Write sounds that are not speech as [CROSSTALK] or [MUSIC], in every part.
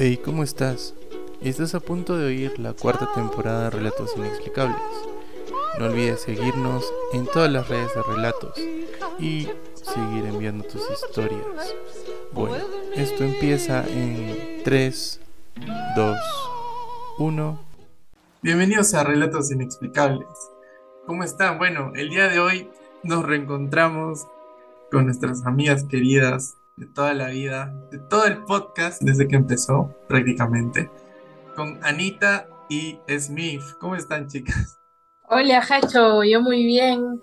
Hey, ¿cómo estás? Estás a punto de oír la cuarta temporada de Relatos Inexplicables. No olvides seguirnos en todas las redes de relatos y seguir enviando tus historias. Bueno, esto empieza en 3, 2, 1. Bienvenidos a Relatos Inexplicables. ¿Cómo están? Bueno, el día de hoy nos reencontramos con nuestras amigas queridas de toda la vida, de todo el podcast desde que empezó prácticamente, con Anita y Smith. ¿Cómo están chicas? Hola Hacho, yo muy bien.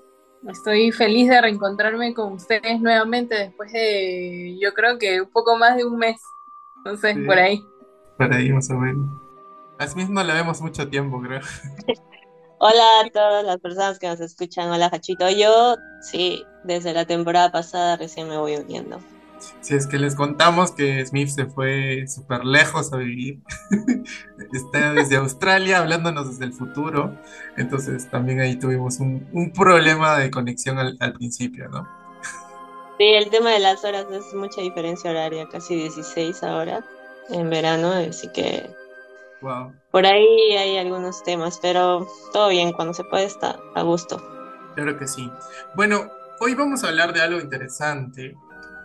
Estoy feliz de reencontrarme con ustedes nuevamente después de, yo creo que un poco más de un mes. No sé, por ahí. Por ahí más o menos. A Smith no la vemos mucho tiempo, creo. [LAUGHS] Hola a todas las personas que nos escuchan. Hola Hachito. Yo, sí, desde la temporada pasada recién me voy uniendo. Si es que les contamos que Smith se fue súper lejos a vivir, [LAUGHS] está desde Australia hablándonos desde el futuro, entonces también ahí tuvimos un, problema de conexión al, principio, ¿no? Sí, el tema de las horas es mucha diferencia horaria, casi 16 ahora en verano, así que wow. por ahí hay algunos temas, pero todo bien, cuando se puede está a gusto. Claro que sí. Bueno, hoy vamos a hablar de algo interesante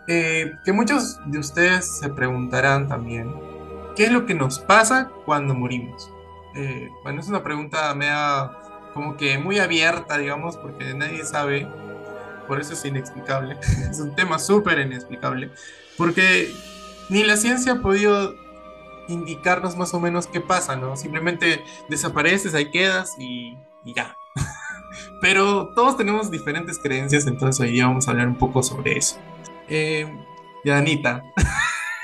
eh, que muchos de ustedes se preguntarán también, ¿qué es lo que nos pasa cuando morimos? Eh, bueno, es una pregunta mea como que muy abierta, digamos, porque nadie sabe, por eso es inexplicable, [LAUGHS] es un tema súper inexplicable, porque ni la ciencia ha podido indicarnos más o menos qué pasa, ¿no? Simplemente desapareces, ahí quedas y, y ya. [LAUGHS] Pero todos tenemos diferentes creencias, entonces hoy día vamos a hablar un poco sobre eso. Eh, Anita.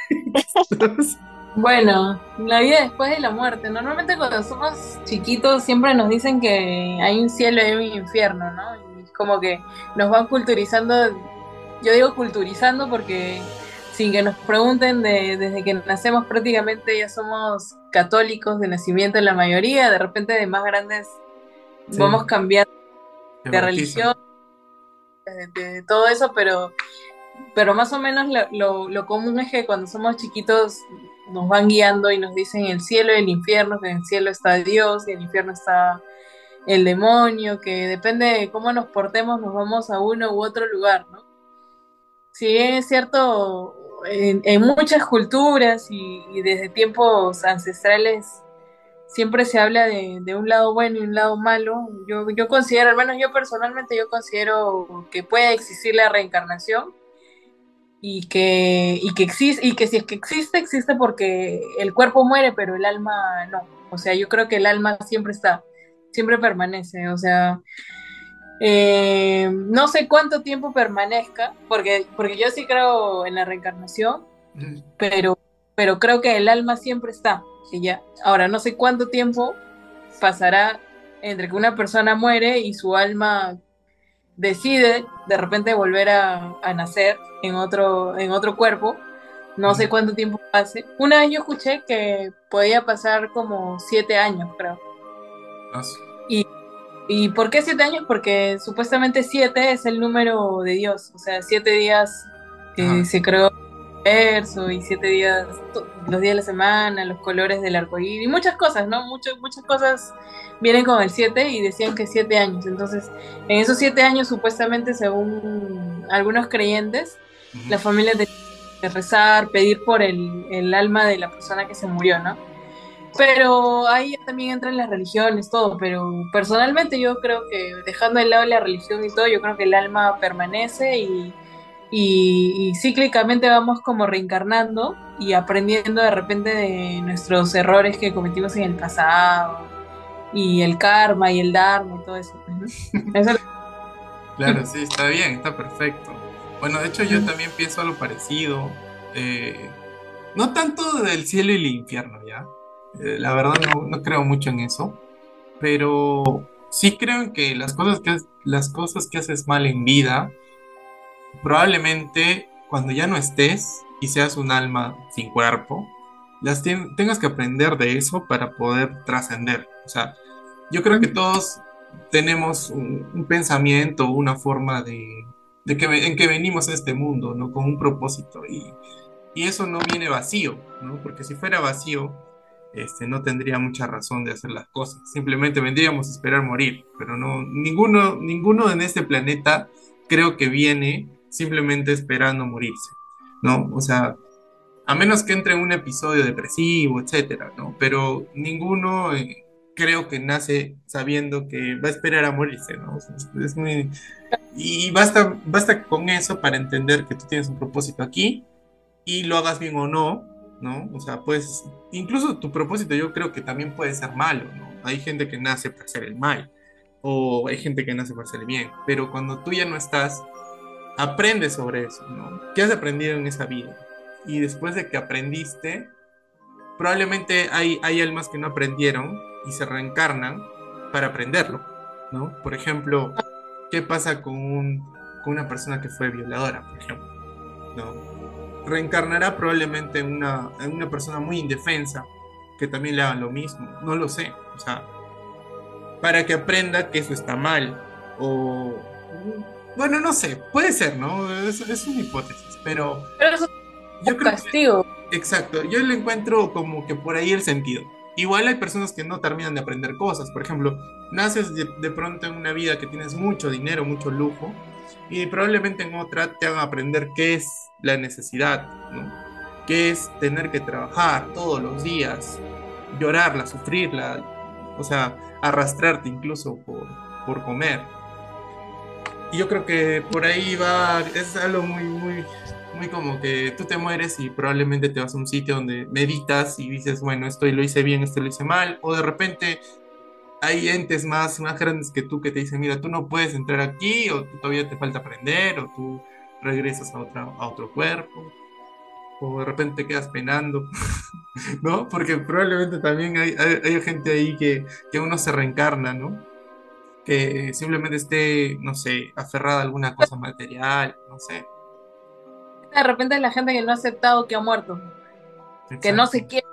[LAUGHS] bueno, la vida después de la muerte. Normalmente cuando somos chiquitos siempre nos dicen que hay un cielo y un infierno, ¿no? Y es como que nos van culturizando, yo digo culturizando porque sin que nos pregunten desde que nacemos prácticamente ya somos católicos de nacimiento en la mayoría, de repente de más grandes vamos cambiando de religión, de, todo eso, pero pero más o menos lo, lo, común es que cuando somos chiquitos nos van guiando y nos dicen el cielo y el infierno, que en el cielo está Dios y en el infierno está el demonio, que depende de cómo nos portemos nos vamos a uno u otro lugar, ¿no? Si es cierto, en, muchas culturas y, desde tiempos ancestrales siempre se habla de, de, un lado bueno y un lado malo. Yo, yo considero, al menos yo personalmente, yo considero que puede existir la reencarnación y que, y que existe, y que si es que existe, existe porque el cuerpo muere, pero el alma no. O sea, yo creo que el alma siempre está, siempre permanece. O sea, eh, no sé cuánto tiempo permanezca, porque, porque yo sí creo en la reencarnación, pero, pero creo que el alma siempre está. Y ya. Ahora, no sé cuánto tiempo pasará entre que una persona muere y su alma decide de repente volver a, nacer en otro, en otro cuerpo. No sé cuánto tiempo pase. Un año escuché que podía pasar como siete años, creo. Ah, y, ¿Y por qué siete años? Porque supuestamente siete es el número de Dios. O sea, siete días que se creó y siete días, los días de la semana, los colores del arco y muchas cosas, ¿no? Muchas, muchas cosas vienen con el siete y decían que siete años. Entonces, en esos siete años, supuestamente, según algunos creyentes, la familia tenía que rezar, pedir por el, el alma de la persona que se murió, ¿no? Pero ahí también entran las religiones, todo, pero personalmente yo creo que dejando de lado la religión y todo, yo creo que el alma permanece y y, cíclicamente vamos como reencarnando y aprendiendo de repente de nuestros errores que cometimos en el pasado y el karma y el dharma y todo eso. [LAUGHS] Claro, sí, está bien, está perfecto. Bueno, de hecho yo también pienso algo parecido. Eh, no tanto del cielo y el infierno, ¿ya? Eh, la verdad no, no, creo mucho en eso, pero sí creo en que las cosas que, las cosas que haces mal en vida, probablemente cuando ya no estés y seas un alma sin cuerpo, las tengas que aprender de eso para poder trascender. O sea, yo creo que todos tenemos un, pensamiento, una forma de, que, en que venimos a este mundo, ¿no? Con un propósito. Y, y eso no viene vacío, ¿no? Porque si fuera vacío, este, no tendría mucha razón de hacer las cosas. Simplemente vendríamos a esperar morir, pero no, ninguno, ninguno en este planeta creo que viene simplemente esperando morirse, ¿no? O sea, a menos que entre en un episodio depresivo, etcétera, ¿no? Pero ninguno eh, creo que nace sabiendo que va a esperar a morirse, ¿no? es muy... Y basta, basta con eso para entender que tú tienes un propósito aquí y lo hagas bien o no, ¿no? O sea, pues, incluso tu propósito yo creo que también puede ser malo, ¿no? Hay gente que nace para hacer el mal, o hay gente que nace para hacer el bien, pero cuando tú ya no estás, aprendes sobre eso, ¿no? ¿Qué has aprendido en esa vida? Y después de que aprendiste, probablemente hay, hay almas que no aprendieron y se reencarnan para aprenderlo, ¿no? Por ejemplo, ¿qué pasa con, un, con una persona que fue violadora, por ejemplo? ¿No? reencarnará probablemente en una, en una persona muy indefensa que también le haga lo mismo. No lo sé. O sea, para que aprenda que eso está mal. O. Bueno, no sé. Puede ser, ¿no? Es, es una hipótesis. Pero. Pero eso es un castigo. exacto. Yo le encuentro como que por ahí el sentido. Igual hay personas que no terminan de aprender cosas. Por ejemplo, naces de, de pronto en una vida que tienes mucho dinero, mucho lujo y probablemente en otra te hagan aprender qué es la necesidad, ¿no? qué es tener que trabajar todos los días, llorarla, sufrirla, o sea, arrastrarte incluso por, por comer. Y yo creo que por ahí va, es algo muy, muy, muy como que tú te mueres y probablemente te vas a un sitio donde meditas y dices, bueno, esto lo hice bien, esto lo hice mal, o de repente hay entes más, más grandes que tú que te dicen, mira, tú no puedes entrar aquí, o todavía te falta aprender, o tú regresas a, otra, a otro cuerpo, o de repente te quedas penando, [LAUGHS] ¿no? Porque probablemente también hay, hay, gente ahí que, que, uno se reencarna, ¿no? Que simplemente esté, no sé, aferrada a alguna cosa material, no sé. De repente la gente que no ha aceptado que ha muerto, que no se quiere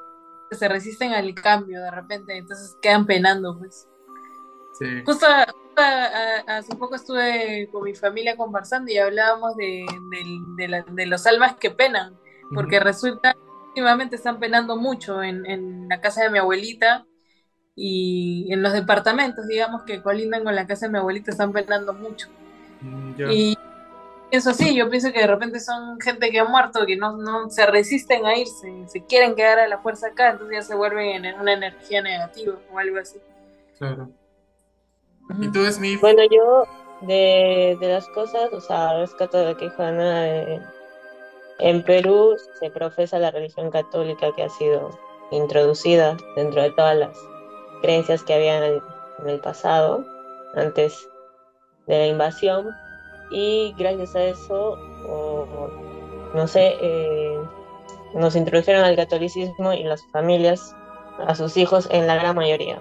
se resisten al cambio de repente, entonces quedan penando, pues. Justo, hace poco estuve con mi familia conversando y hablábamos de, de, los almas que penan, porque resulta últimamente están penando mucho en, la casa de mi abuelita y en los departamentos, digamos, que colindan con la casa de mi abuelita, están penando mucho. Mm, y eso sí, yo pienso que de repente son gente que ha muerto, que no, no se resisten a irse, se quieren quedar a la fuerza acá, entonces ya se vuelven en una energía negativa o algo así. Claro. ¿Y tú, Smith? Bueno, yo de, de las cosas, o sea, rescato de que Juana, eh, en Perú se profesa la religión católica que ha sido introducida dentro de todas las creencias que había en el pasado, antes de la invasión, y gracias a eso, no sé, eh, nos introdujeron al catolicismo y las familias a sus hijos en la gran mayoría.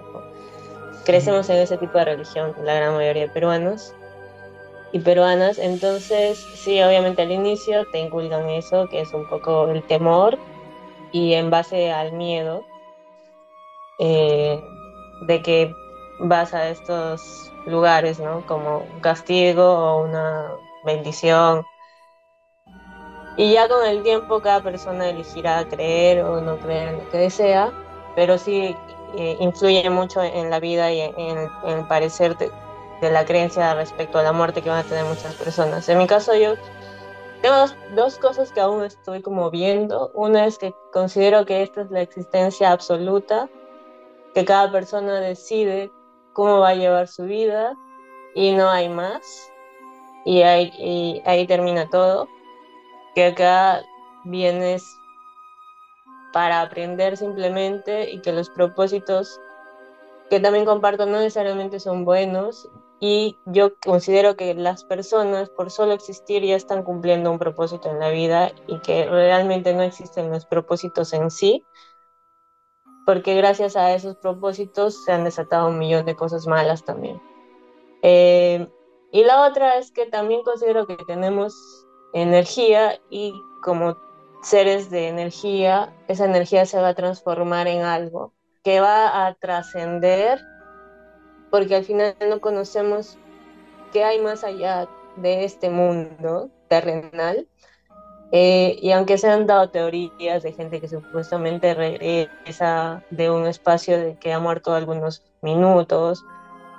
Crecemos en ese tipo de religión, la gran mayoría de peruanos y peruanas, entonces sí, obviamente al inicio te inculcan eso, que es un poco el temor y en base al miedo eh, de que vas a estos lugares, ¿no? Como un castigo o una bendición. Y ya con el tiempo cada persona elegirá creer o no creer en lo que desea, pero sí eh, influye mucho en la vida y en, el parecer de, la creencia respecto a la muerte que van a tener muchas personas. En mi caso yo tengo dos, dos cosas que aún estoy como viendo. Una es que considero que esta es la existencia absoluta, que cada persona decide cómo va a llevar su vida y no hay más. Y ahí, termina todo. Que acá vienes para aprender simplemente y que los propósitos que también comparto no necesariamente son buenos y yo considero que las personas por solo existir ya están cumpliendo un propósito en la vida y que realmente no existen los propósitos en sí, porque gracias a esos propósitos se han desatado un millón de cosas malas también. Eh, y la otra es que también considero que tenemos energía y como seres de energía, esa energía se va a transformar en algo que va a trascender, porque al final no conocemos qué hay más allá de este mundo terrenal Eh, y aunque se han dado teorías de gente que supuestamente regresa de un espacio de que ha muerto algunos minutos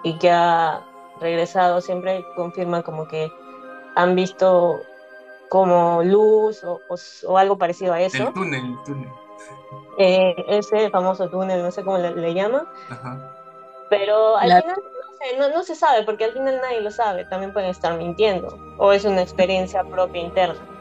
y que ha regresado, siempre confirma como que han visto como luz o, algo parecido a eso. El túnel, el túnel. Eh, ese famoso túnel, no sé cómo le, le llaman. Pero al final no, no, se sabe, porque al final nadie lo sabe, también pueden estar mintiendo, o es una experiencia propia interna.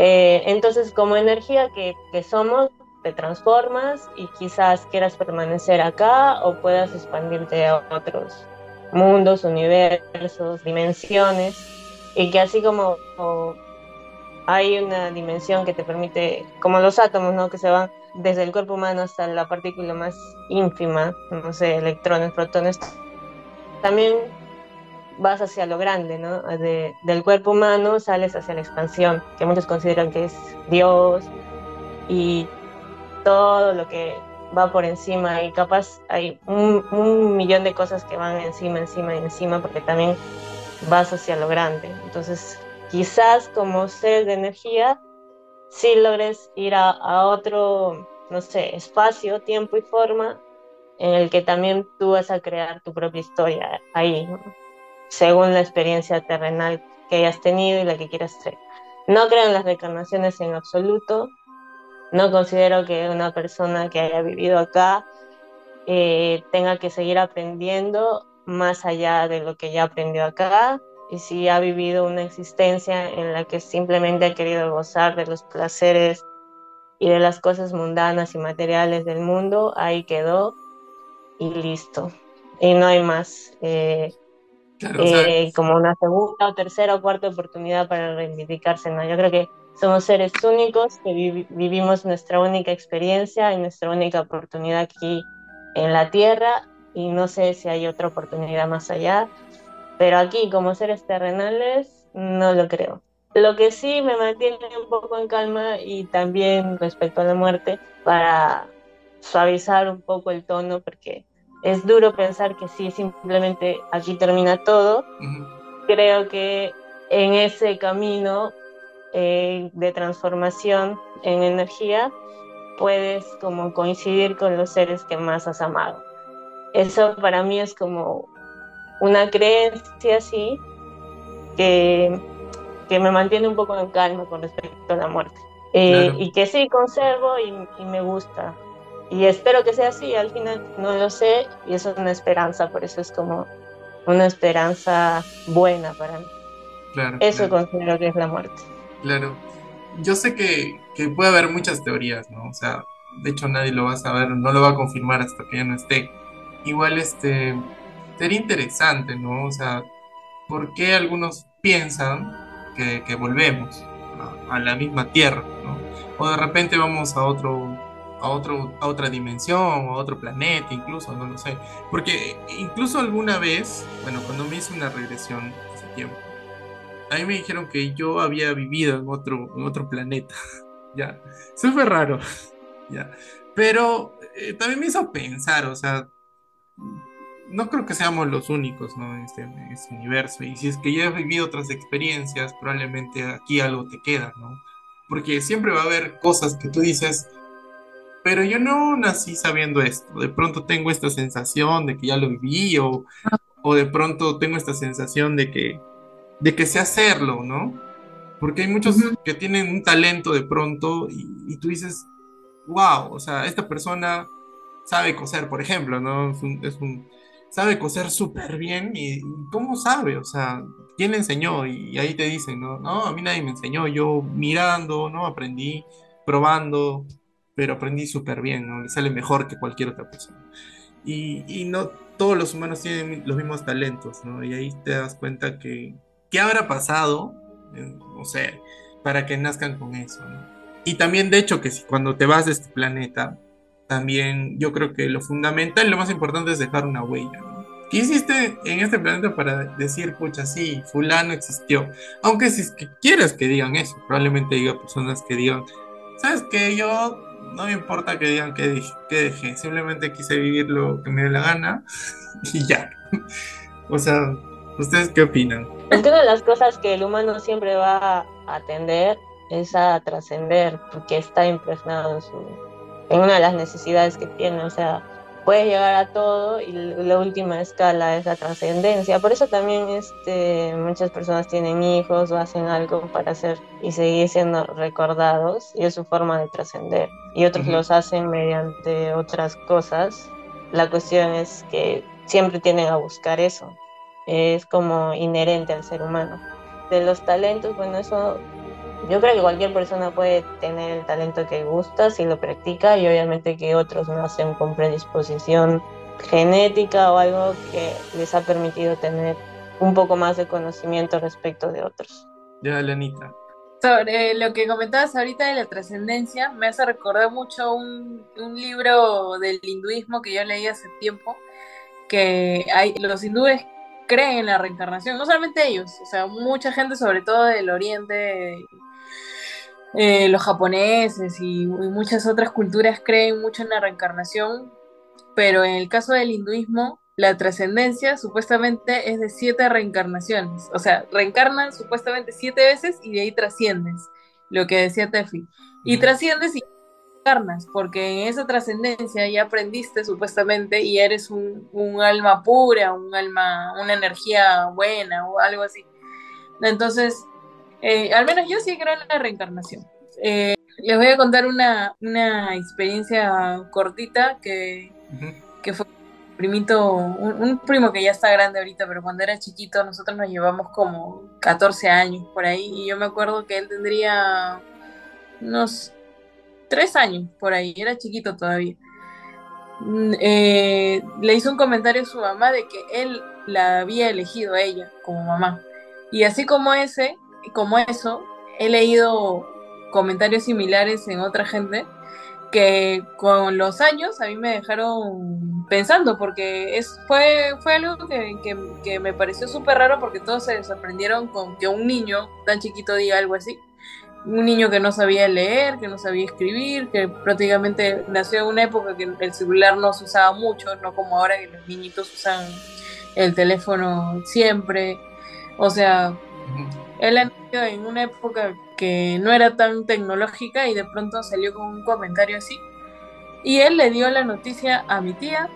Eh, entonces, como energía que, que somos, te transformas y quizás quieras permanecer acá o puedas expandirte a otros mundos, universos, dimensiones, y que así como, hay una dimensión que te permite, como los átomos, ¿no? Que se van desde el cuerpo humano hasta la partícula más ínfima, no sé, electrones, protones, también vas hacia lo grande, ¿no? del cuerpo humano sales hacia la expansión, que muchos consideran que es Dios y todo lo que va por encima y capaz hay un, millón de cosas que van encima, encima y encima porque también vas hacia lo grande. Entonces, quizás como ser de energía, sí logres ir a, a otro, no sé, espacio, tiempo y forma en el que también tú vas a crear tu propia historia ahí. ¿no? Según la experiencia terrenal que hayas tenido y la que quieras hacer. No creo en las reencarnaciones en absoluto. No considero que una persona que haya vivido acá eh, tenga que seguir aprendiendo más allá de lo que ya aprendió acá. Y si ha vivido una existencia en la que simplemente ha querido gozar de los placeres y de las cosas mundanas y materiales del mundo, ahí quedó y listo. Y no hay más. Eh, eh, como una segunda o tercera o cuarta oportunidad para reivindicarse. ¿no? Yo creo que somos seres únicos que vivimos nuestra única experiencia y nuestra única oportunidad aquí en la Tierra y no sé si hay otra oportunidad más allá, pero aquí como seres terrenales no lo creo. Lo que sí me mantiene un poco en calma y también respecto a la muerte para suavizar un poco el tono porque es duro pensar que si simplemente aquí termina todo. Creo que en ese camino eh, de transformación en energía puedes como coincidir con los seres que más has amado. Eso para mí es como una creencia así que, que me mantiene un poco en calma con respecto a la muerte. Eh, y que sí conservo y me gusta y espero que sea así, al final no lo sé y eso es una esperanza, por eso es como una esperanza buena para mí. Claro, eso considero que es la muerte. Claro. Yo sé que, que, puede haber muchas teorías, ¿no? O sea, de hecho nadie lo va a saber, no lo va a confirmar hasta que ya no esté. Igual este sería interesante, ¿no? O sea, ¿por qué algunos piensan que, que volvemos a, a la misma tierra, ¿no? O de repente vamos a otro a, otro, a otra dimensión, a otro planeta, incluso, no lo sé. Porque incluso alguna vez, bueno, cuando me hice una regresión hace tiempo, a mí me dijeron que yo había vivido en otro, en otro planeta. [LAUGHS] ya, eso fue raro. [LAUGHS] ya, pero eh, también me hizo pensar, o sea, no creo que seamos los únicos ¿no? en, este, en este universo. Y si es que ya has vivido otras experiencias, probablemente aquí algo te queda, ¿no? Porque siempre va a haber cosas que tú dices, pero yo no nací sabiendo esto. De pronto tengo esta sensación de que ya lo viví o, o de pronto tengo esta sensación de que, de que sé hacerlo, ¿no? Porque hay muchos que tienen un talento de pronto y, tú dices, wow, o sea, esta persona sabe coser, por ejemplo, ¿no? Es un, sabe coser súper bien y ¿cómo sabe? O sea, ¿quién le enseñó? Y, y ahí te dicen, ¿no? No, a mí nadie me enseñó, yo mirando, ¿no? Aprendí, probando, pero aprendí súper bien, ¿no? Y sale mejor que cualquier otra persona. Y, y, no todos los humanos tienen los mismos talentos, ¿no? Y ahí te das cuenta que, ¿qué habrá pasado? No sé, para que nazcan con eso, ¿no? Y también, de hecho, que si cuando te vas de este planeta, también yo creo que lo fundamental, lo más importante es dejar una huella, ¿no? ¿Qué hiciste en este planeta para decir, pucha, sí, fulano existió? Aunque si es que quieres que digan eso, probablemente diga personas que digan, ¿sabes qué? Yo no me importa que digan que dejé, que dejé, simplemente quise vivir lo que me dé la gana [LAUGHS] y ya. O sea, ¿ustedes qué opinan? Es que una de las cosas que el humano siempre va a atender es a trascender, porque está impregnado en, su, en una de las necesidades que tiene, o sea, puede llegar a todo y la última escala es la trascendencia. Por eso también este, muchas personas tienen hijos o hacen algo para hacer y seguir siendo recordados y es su forma de trascender. Y otros los hacen mediante otras cosas. La cuestión es que siempre tienen a buscar eso. Es como inherente al ser humano. De los talentos, bueno, eso yo creo que cualquier persona puede tener el talento que gusta si lo practica y obviamente que otros nacen con predisposición genética o algo que les ha permitido tener un poco más de conocimiento respecto de otros. Ya, Lenita. Sobre lo que comentabas ahorita de la trascendencia, me hace recordar mucho un, un, libro del hinduismo que yo leí hace tiempo, que hay, los hindúes creen en la reencarnación, no solamente ellos, o sea, mucha gente, sobre todo del oriente, eh, los japoneses y, muchas otras culturas creen mucho en la reencarnación, pero en el caso del hinduismo, la trascendencia supuestamente es de siete reencarnaciones. O sea, reencarnan supuestamente siete veces y de ahí trasciendes, lo que decía Tefi. Y trasciendes y porque en esa trascendencia ya aprendiste supuestamente y eres un, un, alma pura, un alma, una energía buena o algo así. Entonces, eh, al menos yo sí creo en la reencarnación. Eh, les voy a contar una, experiencia cortita que, fue un primito, un, primo que ya está grande ahorita, pero cuando era chiquito nosotros nos llevamos como 14 años por ahí y yo me acuerdo que él tendría unos 3 años por ahí, era chiquito todavía. Mm, eh, le hizo un comentario a su mamá de que él la había elegido a ella como mamá. Y así como ese, como eso, he leído comentarios similares en otra gente que con los años a mí me dejaron pensando, porque es, fue, fue algo que, me pareció súper raro porque todos se sorprendieron con que un niño tan chiquito diga algo así. Un niño que no sabía leer, que no sabía escribir, que prácticamente nació en una época que el celular no se usaba mucho, no como ahora que los niñitos usan el teléfono siempre. O sea, él nació en una época que no era tan tecnológica y de pronto salió con un comentario así. Y él le dio la noticia a mi tía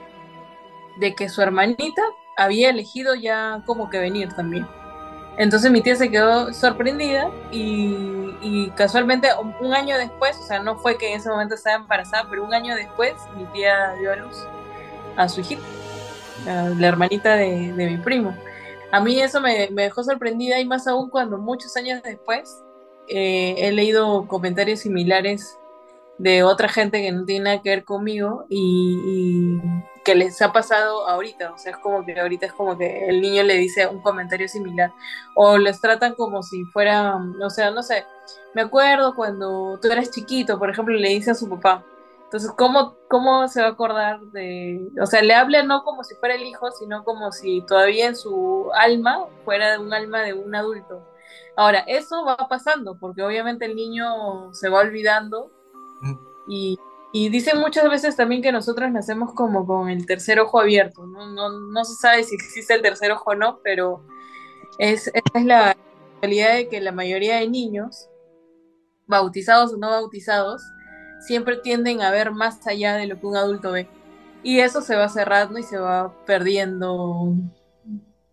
de que su hermanita había elegido ya como que venir también. Entonces mi tía se quedó sorprendida y, casualmente un año después, o sea, no fue que en ese momento estaba embarazada, pero un año después mi tía dio a luz a su hijita, la hermanita de mi primo a mí eso me, dejó sorprendida y más aún cuando muchos años después eh, he leído comentarios similares de otra gente que no tiene nada que ver conmigo y, que les ha pasado ahorita, o sea, es como que ahorita es como que el niño le dice un comentario similar o les tratan como si fuera, o sea, no sé, me acuerdo cuando tú eras chiquito, por ejemplo, le dice a su papá, entonces, ¿cómo, ¿cómo se va a acordar de...? O sea, le habla no como si fuera el hijo, sino como si todavía en su alma fuera un alma de un adulto. Ahora, eso va pasando, porque obviamente el niño se va olvidando mm. y, y dicen muchas veces también que nosotros nacemos como con el tercer ojo abierto, ¿no? No, no se sabe si existe el tercer ojo o no, pero es, esa es la realidad de que la mayoría de niños, bautizados o no bautizados, siempre tienden a ver más allá de lo que un adulto ve. Y eso se va cerrando y se va perdiendo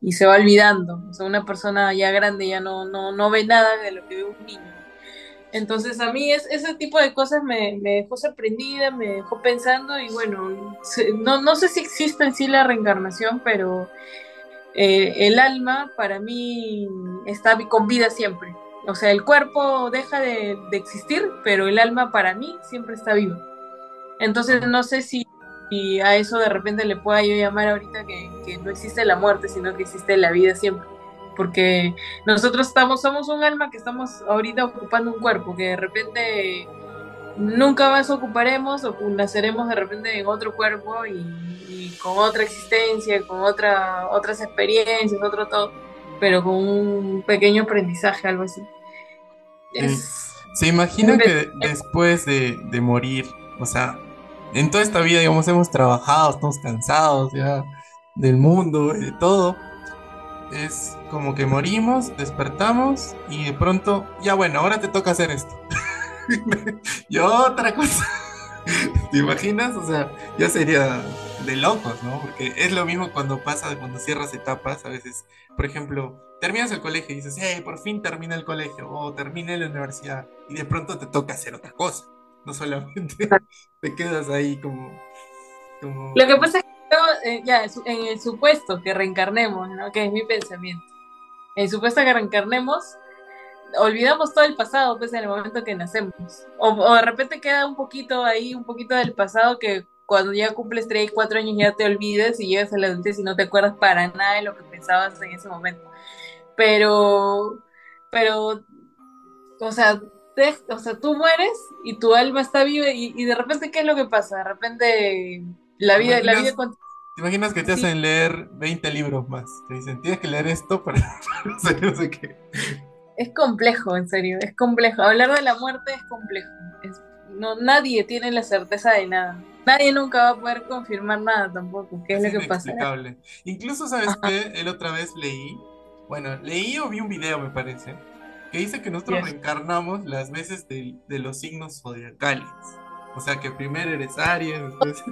y se va olvidando. O sea, una persona ya grande ya no, no, no ve nada de lo que ve un niño. Entonces a mí es, ese tipo de cosas me, dejó sorprendida, me dejó pensando y bueno, no, no sé si existe en sí la reencarnación, pero eh, el alma para mí está con vida siempre. O sea, el cuerpo deja de, existir, pero el alma para mí siempre está viva. Entonces no sé si, a eso de repente le pueda yo llamar ahorita que, no existe la muerte, sino que existe la vida siempre. Porque nosotros estamos, somos un alma que estamos ahorita ocupando un cuerpo, que de repente nunca más ocuparemos o naceremos de repente en otro cuerpo y, con otra existencia, con otra, otras experiencias, otro todo, pero con un pequeño aprendizaje, algo así. Se imagina que después de, morir, o sea, en toda esta vida, digamos, hemos trabajado, estamos cansados ya del mundo, de todo. es como que morimos, despertamos y de pronto, ya bueno, ahora te toca hacer esto. [LAUGHS] y otra cosa. [LAUGHS] ¿Te imaginas? O sea, ya sería de locos, ¿no? Porque es lo mismo cuando pasa, cuando cierras etapas, a veces, por ejemplo, terminas el colegio y dices, hey, por fin termina el colegio o termina la universidad y de pronto te toca hacer otra cosa. No solamente [LAUGHS] te quedas ahí como... Lo que pasa es que eh, ya, en el supuesto que reencarnemos, ¿no? Que es mi pensamiento. En el supuesto que reencarnemos, olvidamos todo el pasado, pues en el momento que nacemos. O, de repente queda un poquito ahí, un poquito del pasado que cuando ya cumples 3 y 4 años ya te olvides y llegas a la adultez y no te acuerdas para nada de lo que pensabas en ese momento. Pero, pero, o sea, o sea, tú mueres y tu alma está viva y, de repente, ¿qué es lo que pasa? De repente, la vida, la vida ¿Te imaginas que te hacen leer 20 libros más? Te dicen, tienes que leer esto para, [LAUGHS] para no sé qué es complejo, en serio, es complejo. Hablar de la muerte es complejo. no, nadie tiene la certeza de nada. Nadie nunca va a poder confirmar nada tampoco. ¿Qué es, lo que pasa? Incluso, ¿sabes qué? Él otra vez leí, bueno, leí o vi un video, me parece, que dice que nosotros reencarnamos las veces de, los signos zodiacales. O sea que primero eres Aries, después.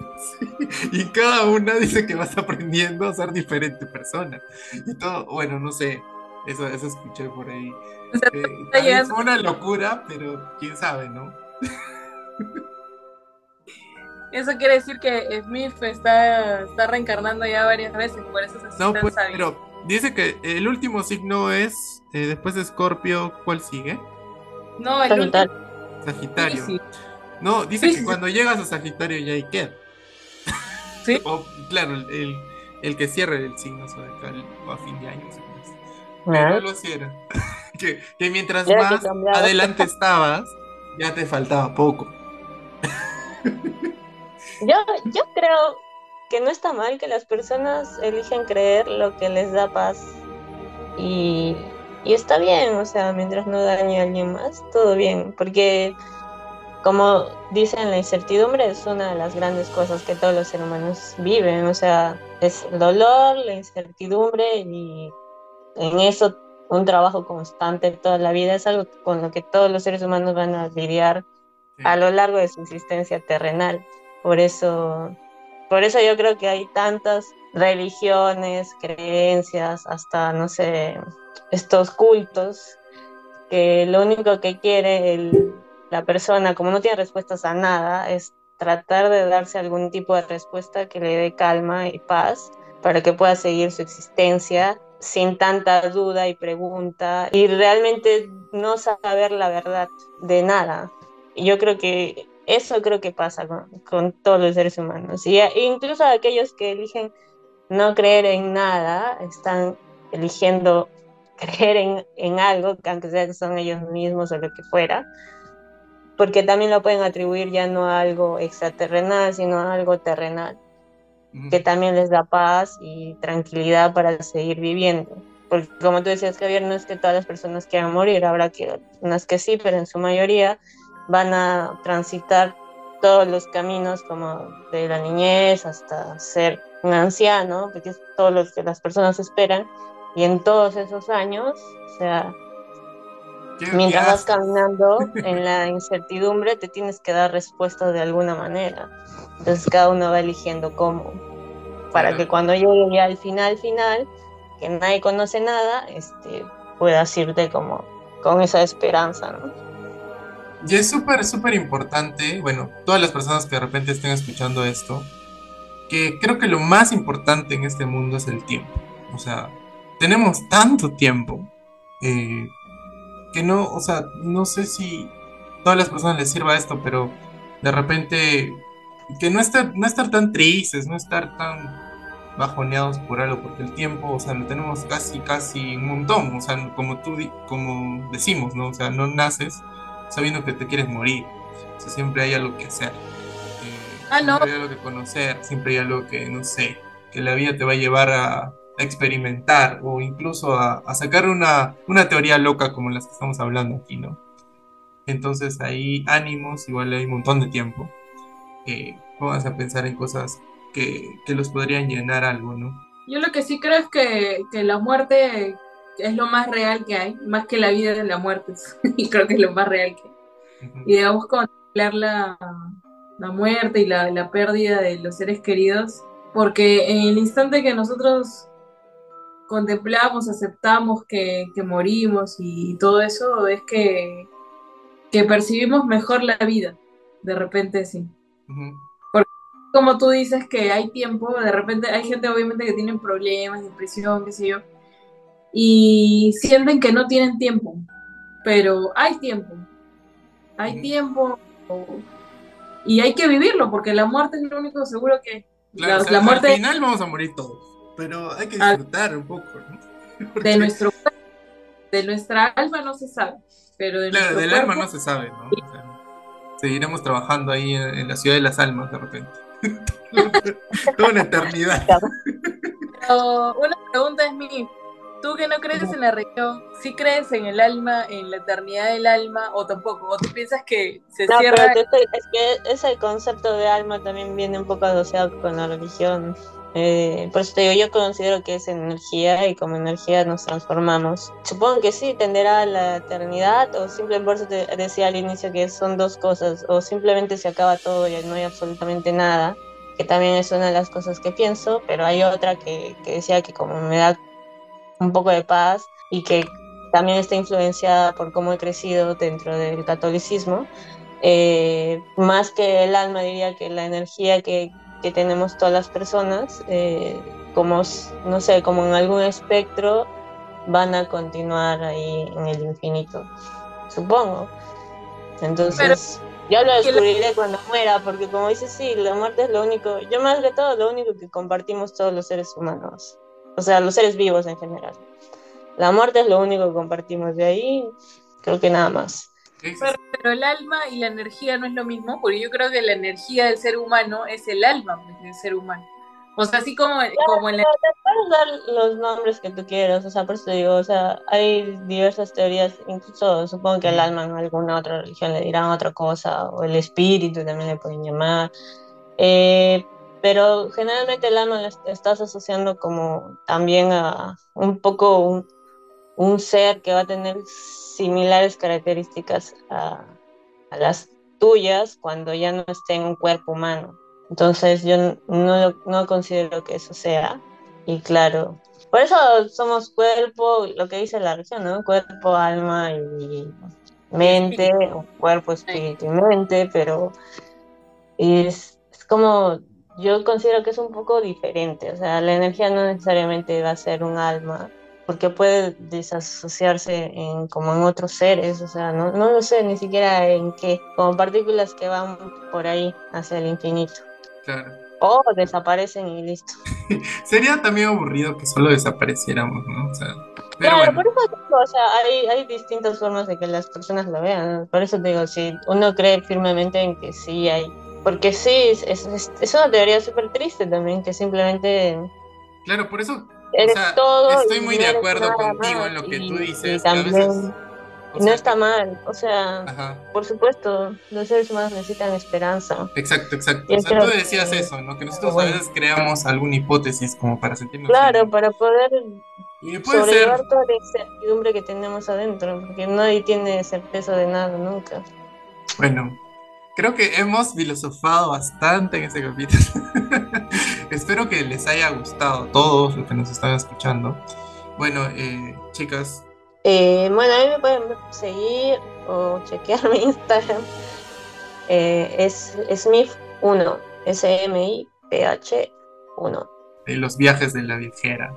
Y cada una dice que vas aprendiendo a ser diferente persona. Y todo, bueno, no sé, eso, eso escuché por ahí. Eh, fue una locura, pero quién sabe, ¿no? [LAUGHS] Eso quiere decir que Smith está, está reencarnando ya varias veces, por eso se No, pues, pero dice que el último signo es, eh, después de Scorpio, ¿cuál sigue? No, el Sagitario. Sagitario. No, dice que cuando llegas a Sagitario ya hay que. Sí. [LAUGHS] o, claro, el, el, que cierre el signo zodiacal a fin de año. Pero lo [LAUGHS] que, que, mientras más adelante estabas, ya te faltaba poco. [LAUGHS] yo, yo creo que no está mal que las personas eligen creer lo que les da paz. Y, y está bien, o sea, mientras no dañe a alguien más, todo bien. Porque, como dicen, la incertidumbre es una de las grandes cosas que todos los seres humanos viven. O sea, es el dolor, la incertidumbre y en eso un trabajo constante toda la vida, es algo con lo que todos los seres humanos van a lidiar a lo largo de su existencia terrenal. Por eso, por eso yo creo que hay tantas religiones, creencias, hasta, no sé, estos cultos, que lo único que quiere la persona, como no tiene respuestas a nada, es tratar de darse algún tipo de respuesta que le dé calma y paz para que pueda seguir su existencia sin tanta duda y pregunta y realmente no saber la verdad de nada. Yo creo que eso creo que pasa con, todos los seres humanos. Y incluso aquellos que eligen no creer en nada, están eligiendo [LAUGHS] creer en, en algo, aunque sea que son ellos mismos o lo que fuera, porque también lo pueden atribuir ya no a algo extraterrenal, sino a algo terrenal que también les da paz y tranquilidad para seguir viviendo. Porque como tú decías, Javier, no es que todas las personas quieran morir, habrá que, unas que sí, pero en su mayoría van a transitar todos los caminos como de la niñez hasta ser un anciano, porque es todo lo que las personas esperan. Y en todos esos años, o sea, mientras vas caminando [LAUGHS] en la incertidumbre, te tienes que dar respuesta de alguna manera. Entonces cada uno va eligiendo cómo, para que cuando llegue ya al final, final, que nadie conoce nada, este, puedas irte como con esa esperanza, ¿no? Y es súper, súper importante, bueno, todas las personas que de repente estén escuchando esto, que creo que lo más importante en este mundo es el tiempo. O sea, tenemos tanto tiempo eh, que no, o sea, no sé si todas las personas les sirva esto, pero de repente que no estar, no estar tan tristes, no estar tan bajoneados por algo, porque el tiempo, o sea, lo tenemos casi, casi un montón, o sea, como tú, como decimos, ¿no? O sea, no naces sabiendo que te quieres morir, o sea, siempre hay algo que hacer, eh, ah, siempre hay algo que conocer, siempre hay algo que, no sé, que la vida te va a llevar a, experimentar o incluso a, a sacar una, una teoría loca como las que estamos hablando aquí, ¿no? Entonces ahí ánimos, igual hay un montón de tiempo que a pensar en cosas que, que los podrían llenar algo, ¿no? Yo lo que sí creo es que, que la muerte es lo más real que hay, más que la vida de la muerte. [LAUGHS] y creo que es lo más real que hay. Y debemos contemplar la, la muerte y la, la, pérdida de los seres queridos, porque en el instante que nosotros contemplamos, aceptamos que, que morimos y todo eso, es que, que, percibimos mejor la vida, de repente sí. Porque como tú dices que hay tiempo, de repente hay gente obviamente que tiene problemas, depresión, qué sé yo, y sienten que no tienen tiempo, pero hay tiempo, hay tiempo y hay que vivirlo porque la muerte es lo único seguro que... la, muerte... Al final vamos a morir todos, pero hay que disfrutar un poco. [LAUGHS] De, nuestro, de nuestra alma no se sabe, pero de claro, del alma no se sabe, ¿no? seguiremos trabajando ahí en, la ciudad de las almas de repente. [LAUGHS] Toda una eternidad. [LAUGHS] una pregunta es mi, Tú que no crees en la religión, ¿sí crees en el alma, en la eternidad del alma o tampoco? ¿O tú piensas que se no, cierra? Pero es que ese concepto de alma también viene un poco asociado con la religión. Eh, por eso te digo, yo considero que es energía y como energía nos transformamos. Supongo que sí, tenderá a la eternidad o simplemente por eso te decía al inicio que son dos cosas, o simplemente se acaba todo y no hay absolutamente nada, que también es una de las cosas que pienso, pero hay otra que, que decía que como me da un poco de paz y que también está influenciada por cómo he crecido dentro del catolicismo. Eh, más que el alma, diría que la energía que, que tenemos todas las personas, eh, como, no sé, como en algún espectro, van a continuar ahí en el infinito, supongo. Entonces, yo lo descubriré cuando muera, porque como dices, sí, la muerte es lo único, yo más que todo, lo único que compartimos todos los seres humanos o sea, los seres vivos en general. La muerte es lo único que compartimos de ahí, creo que nada más. Pero, el alma y la energía no es lo mismo, porque yo creo que la energía del ser humano es el alma del ser humano. O sea, así como, como el... Te puedes dar los nombres que tú quieras, o sea, por eso te digo, o sea, hay diversas teorías, incluso supongo que el alma en alguna otra religión le dirán otra cosa, o el espíritu también le pueden llamar. Eh, pero generalmente el alma lo estás asociando como también a un poco un, ser que va a tener similares características a, las tuyas cuando ya no esté en un cuerpo humano. Entonces yo no, no considero que eso sea. Y claro, por eso somos cuerpo, lo que dice la religión, ¿no? Cuerpo, alma y mente, o cuerpo, espíritu y mente, pero es, es como yo considero que es un poco diferente, o sea, la energía no necesariamente va a ser un alma, porque puede desasociarse en, como en otros seres, o sea, no, no lo sé ni siquiera en qué, como partículas que van por ahí hacia el infinito. Claro. O desaparecen y listo. [LAUGHS] Sería también aburrido que solo desapareciéramos, ¿no? O sea, claro, por eso digo, o sea, hay, hay distintas formas de que las personas lo vean. Por eso te digo, si uno cree firmemente en que sí hay porque sí, es, es, una teoría súper triste también, que simplemente... Claro, por eso eres todo estoy muy de acuerdo contigo en lo que tú dices. también, no está mal, o sea, por supuesto, los seres humanos necesitan esperanza. Exacto, exacto. O sea, tú decías eso, ¿no? Que nosotros a veces creamos alguna hipótesis como para sentirnos... Claro, para poder sobrellevar toda la incertidumbre que tenemos adentro, porque nadie tiene certeza de nada nunca. Bueno, creo que hemos filosofado bastante en este capítulo. [LAUGHS] Espero que les haya gustado a todos los que nos están escuchando. Bueno, eh, chicas. Eh, bueno, a mí me pueden seguir o chequear mi Instagram. Eh, es Smith1, S-M-I-P-H 1. los viajes de la viajera.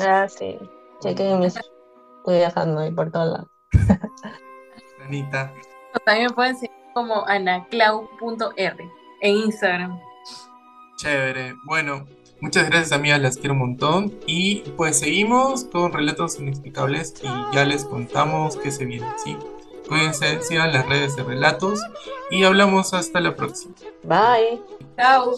ah, sí. Chequen mis. Estoy viajando ahí por todos lados. Anita. También pueden seguir como anaclau.r en Instagram. Chévere. Bueno, muchas gracias amigas, las quiero un montón. Y pues seguimos con Relatos Inexplicables y ya les contamos qué se viene, ¿sí? Cuídense, sigan las redes de relatos y hablamos hasta la próxima. Bye. Chao.